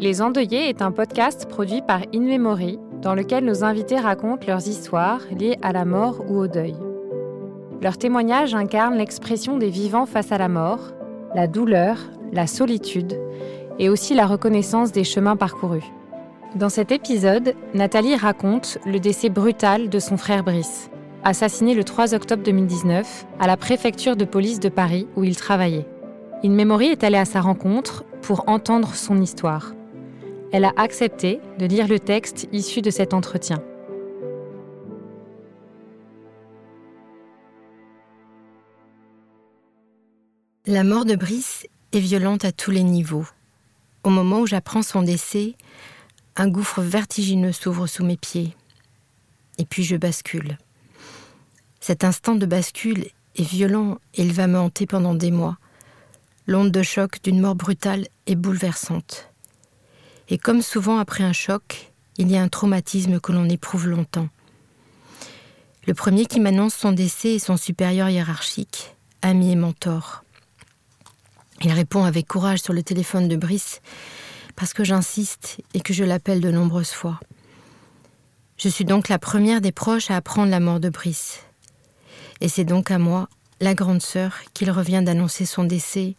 Les Endeuillés est un podcast produit par In Memory, dans lequel nos invités racontent leurs histoires liées à la mort ou au deuil. Leurs témoignages incarnent l'expression des vivants face à la mort, la douleur, la solitude et aussi la reconnaissance des chemins parcourus. Dans cet épisode, Nathalie raconte le décès brutal de son frère Brice, assassiné le 3 octobre 2019 à la préfecture de police de Paris où il travaillait. In Memory est allée à sa rencontre pour entendre son histoire elle a accepté de lire le texte issu de cet entretien. La mort de Brice est violente à tous les niveaux. Au moment où j'apprends son décès, un gouffre vertigineux s'ouvre sous mes pieds. Et puis je bascule. Cet instant de bascule est violent et il va me hanter pendant des mois. L'onde de choc d'une mort brutale est bouleversante. Et comme souvent après un choc, il y a un traumatisme que l'on éprouve longtemps. Le premier qui m'annonce son décès est son supérieur hiérarchique, ami et mentor. Il répond avec courage sur le téléphone de Brice parce que j'insiste et que je l'appelle de nombreuses fois. Je suis donc la première des proches à apprendre la mort de Brice. Et c'est donc à moi, la grande sœur, qu'il revient d'annoncer son décès,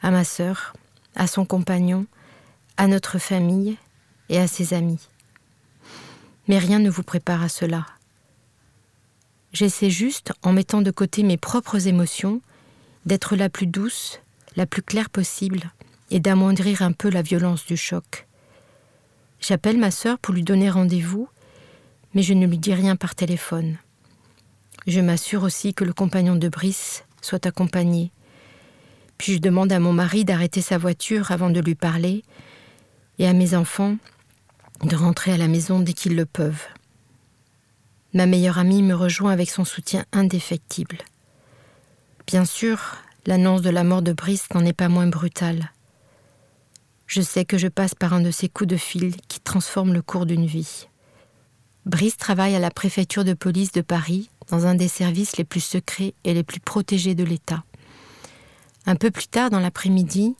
à ma sœur, à son compagnon, à notre famille et à ses amis. Mais rien ne vous prépare à cela. J'essaie juste, en mettant de côté mes propres émotions, d'être la plus douce, la plus claire possible, et d'amoindrir un peu la violence du choc. J'appelle ma sœur pour lui donner rendez-vous, mais je ne lui dis rien par téléphone. Je m'assure aussi que le compagnon de Brice soit accompagné. Puis je demande à mon mari d'arrêter sa voiture avant de lui parler, et à mes enfants de rentrer à la maison dès qu'ils le peuvent. Ma meilleure amie me rejoint avec son soutien indéfectible. Bien sûr, l'annonce de la mort de Brice n'en est pas moins brutale. Je sais que je passe par un de ces coups de fil qui transforment le cours d'une vie. Brice travaille à la préfecture de police de Paris, dans un des services les plus secrets et les plus protégés de l'État. Un peu plus tard dans l'après-midi,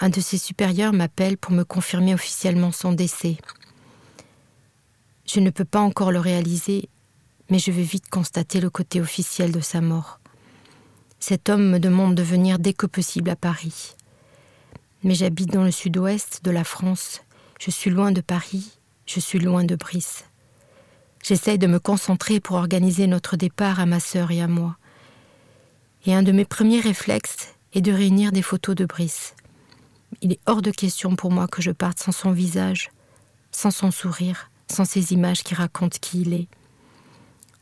un de ses supérieurs m'appelle pour me confirmer officiellement son décès. Je ne peux pas encore le réaliser, mais je vais vite constater le côté officiel de sa mort. Cet homme me demande de venir dès que possible à Paris. Mais j'habite dans le sud-ouest de la France, je suis loin de Paris, je suis loin de Brice. J'essaye de me concentrer pour organiser notre départ à ma sœur et à moi. Et un de mes premiers réflexes est de réunir des photos de Brice. Il est hors de question pour moi que je parte sans son visage, sans son sourire, sans ces images qui racontent qui il est.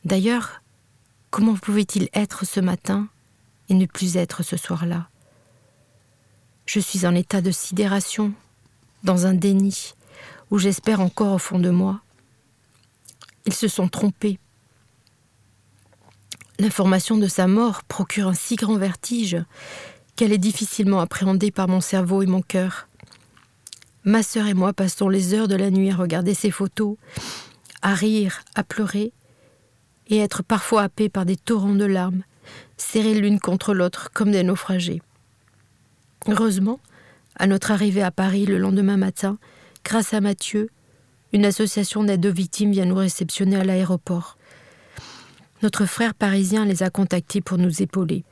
D'ailleurs, comment pouvait-il être ce matin et ne plus être ce soir-là? Je suis en état de sidération, dans un déni, où j'espère encore au fond de moi. Ils se sont trompés. L'information de sa mort procure un si grand vertige qu'elle est difficilement appréhendée par mon cerveau et mon cœur. Ma sœur et moi passons les heures de la nuit à regarder ces photos, à rire, à pleurer, et être parfois happés par des torrents de larmes, serrés l'une contre l'autre comme des naufragés. Heureusement, à notre arrivée à Paris le lendemain matin, grâce à Mathieu, une association d'aide aux victimes vient nous réceptionner à l'aéroport. Notre frère parisien les a contactés pour nous épauler.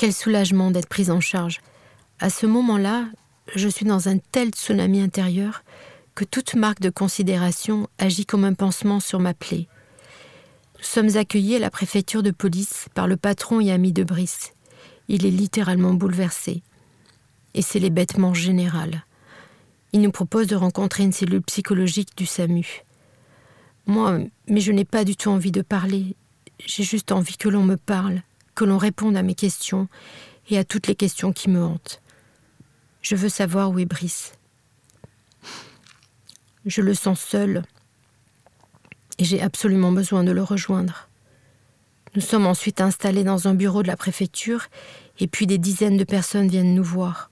Quel soulagement d'être prise en charge. À ce moment-là, je suis dans un tel tsunami intérieur que toute marque de considération agit comme un pansement sur ma plaie. Nous sommes accueillis à la préfecture de police par le patron et ami de Brice. Il est littéralement bouleversé. Et c'est l'hébétement général. Il nous propose de rencontrer une cellule psychologique du SAMU. Moi, mais je n'ai pas du tout envie de parler. J'ai juste envie que l'on me parle, l'on réponde à mes questions et à toutes les questions qui me hantent. Je veux savoir où est Brice. Je le sens seul et j'ai absolument besoin de le rejoindre. Nous sommes ensuite installés dans un bureau de la préfecture et puis des dizaines de personnes viennent nous voir.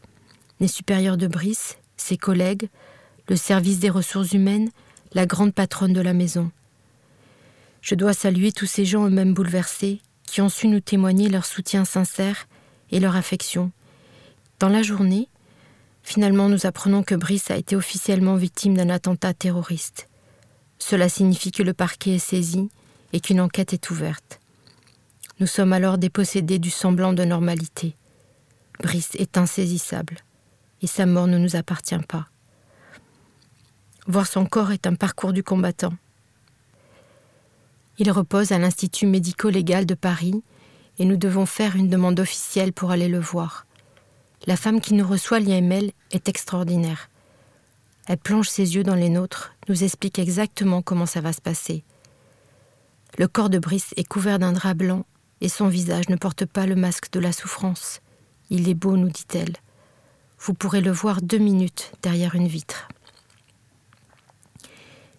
Les supérieurs de Brice, ses collègues, le service des ressources humaines, la grande patronne de la maison. Je dois saluer tous ces gens eux-mêmes bouleversés qui ont su nous témoigner leur soutien sincère et leur affection. Dans la journée, Finalement, nous apprenons que Brice a été officiellement victime d'un attentat terroriste. Cela signifie que le parquet est saisi et qu'une enquête est ouverte. Nous sommes alors dépossédés du semblant de normalité. Brice est insaisissable et sa mort ne nous appartient pas. Voir son corps est un parcours du combattant. Il repose à l'Institut médico-légal de Paris et nous devons faire une demande officielle pour aller le voir. La femme qui nous reçoit l'IML est extraordinaire. Elle plonge ses yeux dans les nôtres, nous explique exactement comment ça va se passer. Le corps de Brice est couvert d'un drap blanc et son visage ne porte pas le masque de la souffrance. Il est beau, nous dit-elle. Vous pourrez le voir deux minutes derrière une vitre.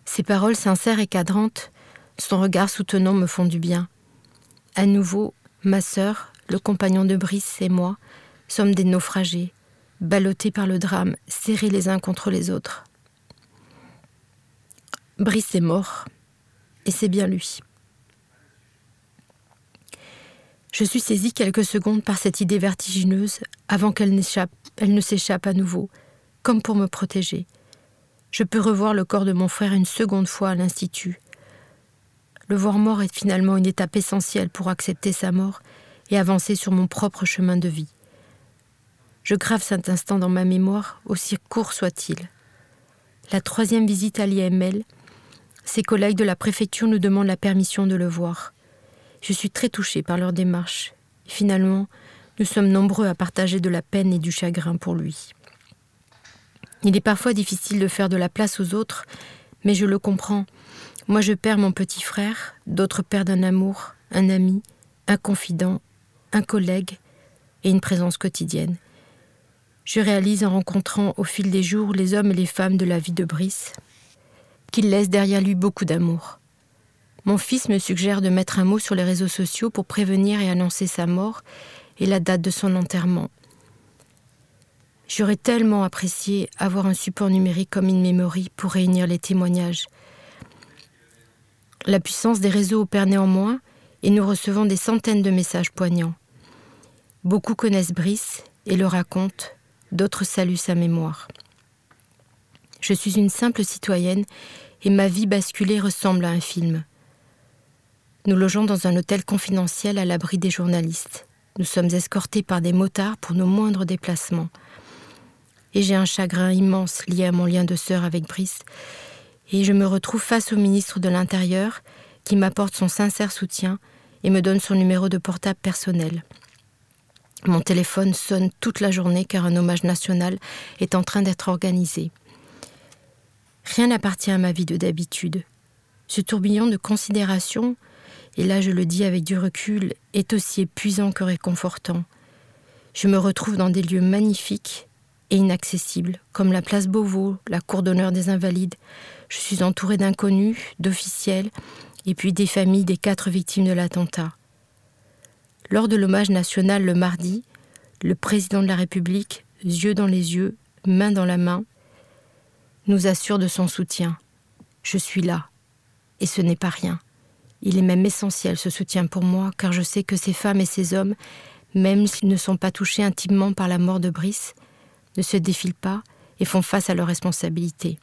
Ses paroles sincères et cadrantes, son regard soutenant me font du bien. À nouveau, ma sœur, le compagnon de Brice et moi sommes des naufragés, ballottés par le drame, serrés les uns contre les autres. Brice est mort, et c'est bien lui. Je suis saisie quelques secondes par cette idée vertigineuse avant qu'elle elle ne s'échappe à nouveau, comme pour me protéger. Je peux revoir le corps de mon frère une seconde fois à l'Institut. Le voir mort est finalement une étape essentielle pour accepter sa mort et avancer sur mon propre chemin de vie. Je grave cet instant dans ma mémoire, aussi court soit-il. La troisième visite à l'IML, ses collègues de la préfecture nous demandent la permission de le voir. Je suis très touchée par leur démarche. finalement, nous sommes nombreux à partager de la peine et du chagrin pour lui. Il est parfois difficile de faire de la place aux autres, mais je le comprends. Moi, je perds mon petit frère, d'autres perdent un amour, un ami, un confident, un collègue et une présence quotidienne je réalise en rencontrant au fil des jours les hommes et les femmes de la vie de Brice qu'il laisse derrière lui beaucoup d'amour. Mon fils me suggère de mettre un mot sur les réseaux sociaux pour prévenir et annoncer sa mort et la date de son enterrement. J'aurais tellement apprécié avoir un support numérique comme une memory pour réunir les témoignages. La puissance des réseaux opère néanmoins et nous recevons des centaines de messages poignants. Beaucoup connaissent Brice et le racontent, d'autres saluent sa mémoire. Je suis une simple citoyenne et ma vie basculée ressemble à un film. Nous logeons dans un hôtel confidentiel à l'abri des journalistes. Nous sommes escortés par des motards pour nos moindres déplacements. Et j'ai un chagrin immense lié à mon lien de sœur avec Brice. Et je me retrouve face au ministre de l'Intérieur qui m'apporte son sincère soutien et me donne son numéro de portable personnel. Mon téléphone sonne toute la journée car un hommage national est en train d'être organisé. Rien n'appartient à ma vie de d'habitude. Ce tourbillon de considération, et là je le dis avec du recul, est aussi épuisant que réconfortant. Je me retrouve dans des lieux magnifiques et inaccessibles, comme la place Beauvau, la cour d'honneur des Invalides. Je suis entourée d'inconnus, d'officiels, et puis des familles des quatre victimes de l'attentat. Lors de l'hommage national le mardi, le président de la République, yeux dans les yeux, main dans la main, nous assure de son soutien. Je suis là. Et ce n'est pas rien. Il est même essentiel ce soutien pour moi, car je sais que ces femmes et ces hommes, même s'ils ne sont pas touchés intimement par la mort de Brice, ne se défilent pas et font face à leurs responsabilités.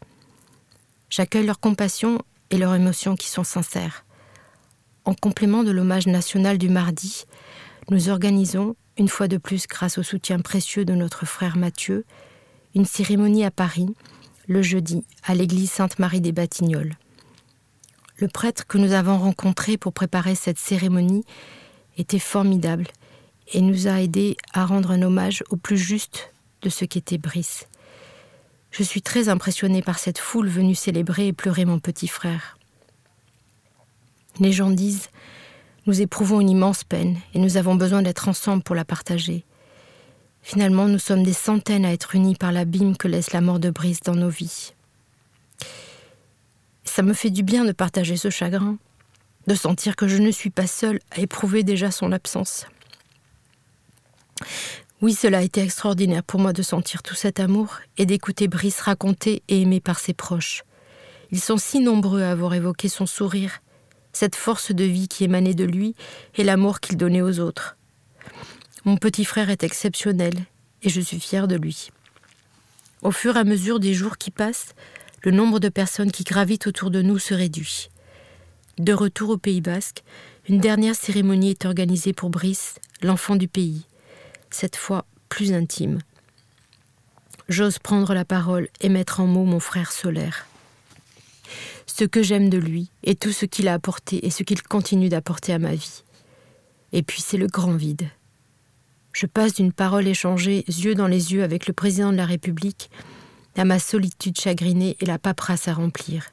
J'accueille leur compassion et leurs émotions qui sont sincères. En complément de l'hommage national du mardi, nous organisons, une fois de plus grâce au soutien précieux de notre frère Mathieu, une cérémonie à Paris, le jeudi, à l'église Sainte-Marie des Batignolles. Le prêtre que nous avons rencontré pour préparer cette cérémonie était formidable et nous a aidés à rendre un hommage au plus juste de ce qu'était Brice. Je suis très impressionnée par cette foule venue célébrer et pleurer mon petit frère. Les gens disent nous éprouvons une immense peine et nous avons besoin d'être ensemble pour la partager. Finalement, nous sommes des centaines à être unis par l'abîme que laisse la mort de Brice dans nos vies. Ça me fait du bien de partager ce chagrin, de sentir que je ne suis pas seule à éprouver déjà son absence. Oui, cela a été extraordinaire pour moi de sentir tout cet amour et d'écouter Brice raconter et aimer par ses proches. Ils sont si nombreux à avoir évoqué son sourire, cette force de vie qui émanait de lui et l'amour qu'il donnait aux autres. Mon petit frère est exceptionnel et je suis fière de lui. Au fur et à mesure des jours qui passent, le nombre de personnes qui gravitent autour de nous se réduit. De retour au Pays basque, une dernière cérémonie est organisée pour Brice, l'enfant du pays, cette fois plus intime. J'ose prendre la parole et mettre en mots mon frère solaire. Ce que j'aime de lui et tout ce qu'il a apporté et ce qu'il continue d'apporter à ma vie. Et puis c'est le grand vide. Je passe d'une parole échangée yeux dans les yeux avec le président de la République à ma solitude chagrinée et la paperasse à remplir.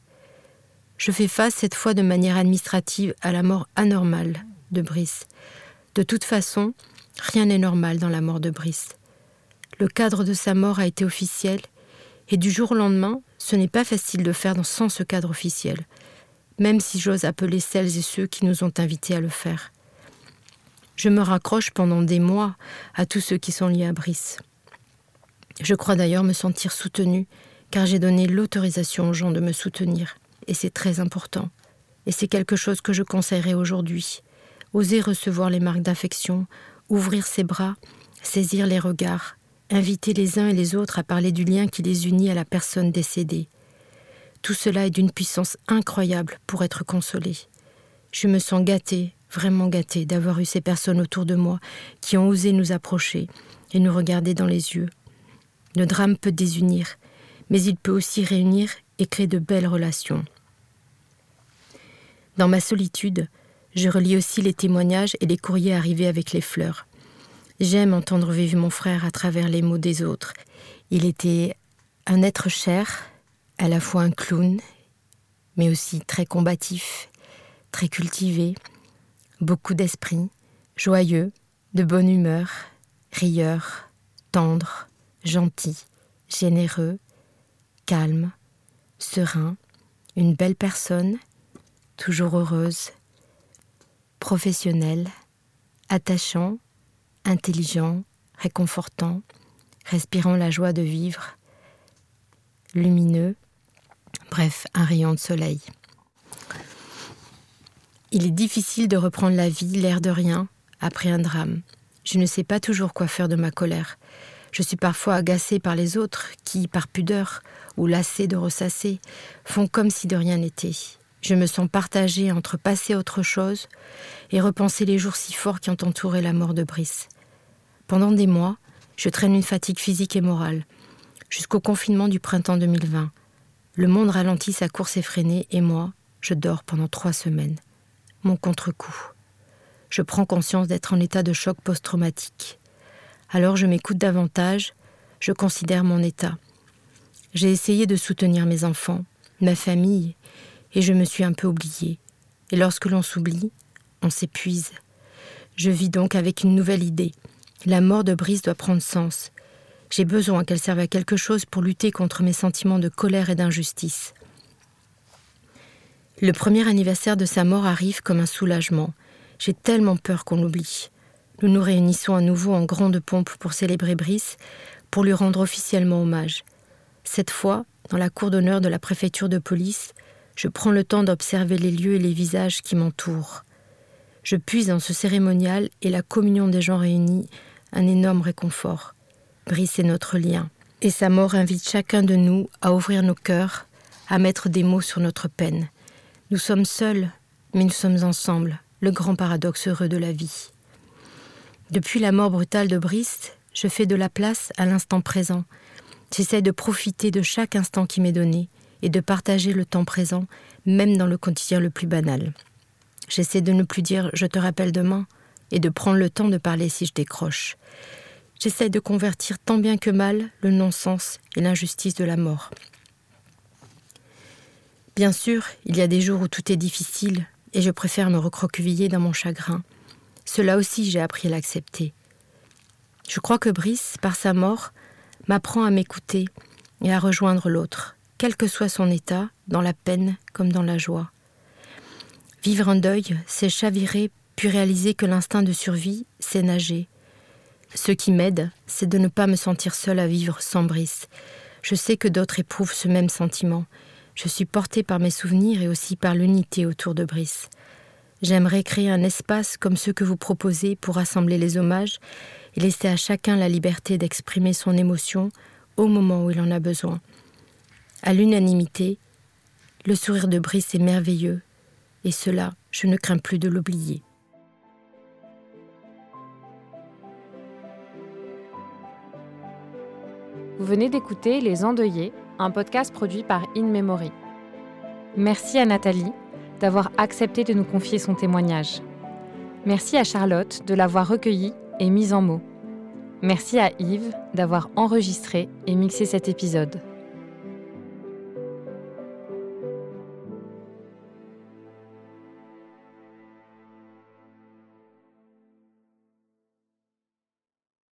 Je fais face cette fois de manière administrative à la mort anormale de Brice. De toute façon, rien n'est normal dans la mort de Brice. Le cadre de sa mort a été officiel, et du jour au lendemain, ce n'est pas facile de faire sans ce cadre officiel, même si j'ose appeler celles et ceux qui nous ont invités à le faire. Je me raccroche pendant des mois à tous ceux qui sont liés à Brice. Je crois d'ailleurs me sentir soutenue, car j'ai donné l'autorisation aux gens de me soutenir, et c'est très important. Et c'est quelque chose que je conseillerais aujourd'hui. Oser recevoir les marques d'affection, ouvrir ses bras, saisir les regards, inviter les uns et les autres à parler du lien qui les unit à la personne décédée. Tout cela est d'une puissance incroyable pour être consolé. Je me sens gâtée, vraiment gâtée, d'avoir eu ces personnes autour de moi qui ont osé nous approcher et nous regarder dans les yeux. Le drame peut désunir, mais il peut aussi réunir et créer de belles relations. Dans ma solitude, je relis aussi les témoignages et les courriers arrivés avec les fleurs. J'aime entendre vivre mon frère à travers les mots des autres. Il était un être cher, à la fois un clown, mais aussi très combatif, très cultivé, beaucoup d'esprit, joyeux, de bonne humeur, rieur, tendre, gentil, généreux, calme, serein, une belle personne, toujours heureuse, professionnel, attachant, intelligent, réconfortant, respirant la joie de vivre, lumineux, bref, un rayon de soleil. Il est difficile de reprendre la vie, l'air de rien, après un drame. Je ne sais pas toujours quoi faire de ma colère. Je suis parfois agacée par les autres qui, par pudeur ou lassés de ressasser, font comme si de rien n'était. Je me sens partagée entre passer autre chose et repenser les jours si forts qui ont entouré la mort de Brice. Pendant des mois, je traîne une fatigue physique et morale, jusqu'au confinement du printemps 2020. Le monde ralentit sa course effrénée et moi, je dors pendant trois semaines. Mon contre-coup. Je prends conscience d'être en état de choc post-traumatique. Alors je m'écoute davantage, je considère mon état. J'ai essayé de soutenir mes enfants, ma famille, et je me suis un peu oubliée. Et lorsque l'on s'oublie, on s'épuise. Je vis donc avec une nouvelle idée. La mort de Brice doit prendre sens. J'ai besoin qu'elle serve à quelque chose pour lutter contre mes sentiments de colère et d'injustice. Le premier anniversaire de sa mort arrive comme un soulagement. J'ai tellement peur qu'on l'oublie. Nous nous réunissons à nouveau en grande pompe pour célébrer Brice, pour lui rendre officiellement hommage. Cette fois, dans la cour d'honneur de la préfecture de police, je prends le temps d'observer les lieux et les visages qui m'entourent. Je puise dans ce cérémonial et la communion des gens réunis un énorme réconfort. Brice est notre lien, et sa mort invite chacun de nous à ouvrir nos cœurs, à mettre des mots sur notre peine. Nous sommes seuls, mais nous sommes ensemble, le grand paradoxe heureux de la vie. Depuis la mort brutale de Brice, je fais de la place à l'instant présent. J'essaie de profiter de chaque instant qui m'est donné et de partager le temps présent, même dans le quotidien le plus banal. J'essaie de ne plus dire je te rappelle demain et de prendre le temps de parler si je décroche. J'essaie de convertir tant bien que mal le non-sens et l'injustice de la mort. Bien sûr, il y a des jours où tout est difficile et je préfère me recroqueviller dans mon chagrin. Cela aussi, j'ai appris à l'accepter. Je crois que Brice, par sa mort, m'apprend à m'écouter et à rejoindre l'autre, quel que soit son état, dans la peine comme dans la joie. Vivre un deuil, c'est chavirer, puis réaliser que l'instinct de survie, c'est nager. Ce qui m'aide, c'est de ne pas me sentir seule à vivre sans Brice. Je sais que d'autres éprouvent ce même sentiment. Je suis portée par mes souvenirs et aussi par l'unité autour de Brice. J'aimerais créer un espace comme ceux que vous proposez pour rassembler les hommages et laisser à chacun la liberté d'exprimer son émotion au moment où il en a besoin. À l'unanimité, le sourire de Brice est merveilleux, et cela, je ne crains plus de l'oublier. Vous venez d'écouter Les Endeuillés, un podcast produit par In Memory. Merci à Nathalie d'avoir accepté de nous confier son témoignage. Merci à Charlotte de l'avoir recueilli et mise en mots. Merci à Yves d'avoir enregistré et mixé cet épisode.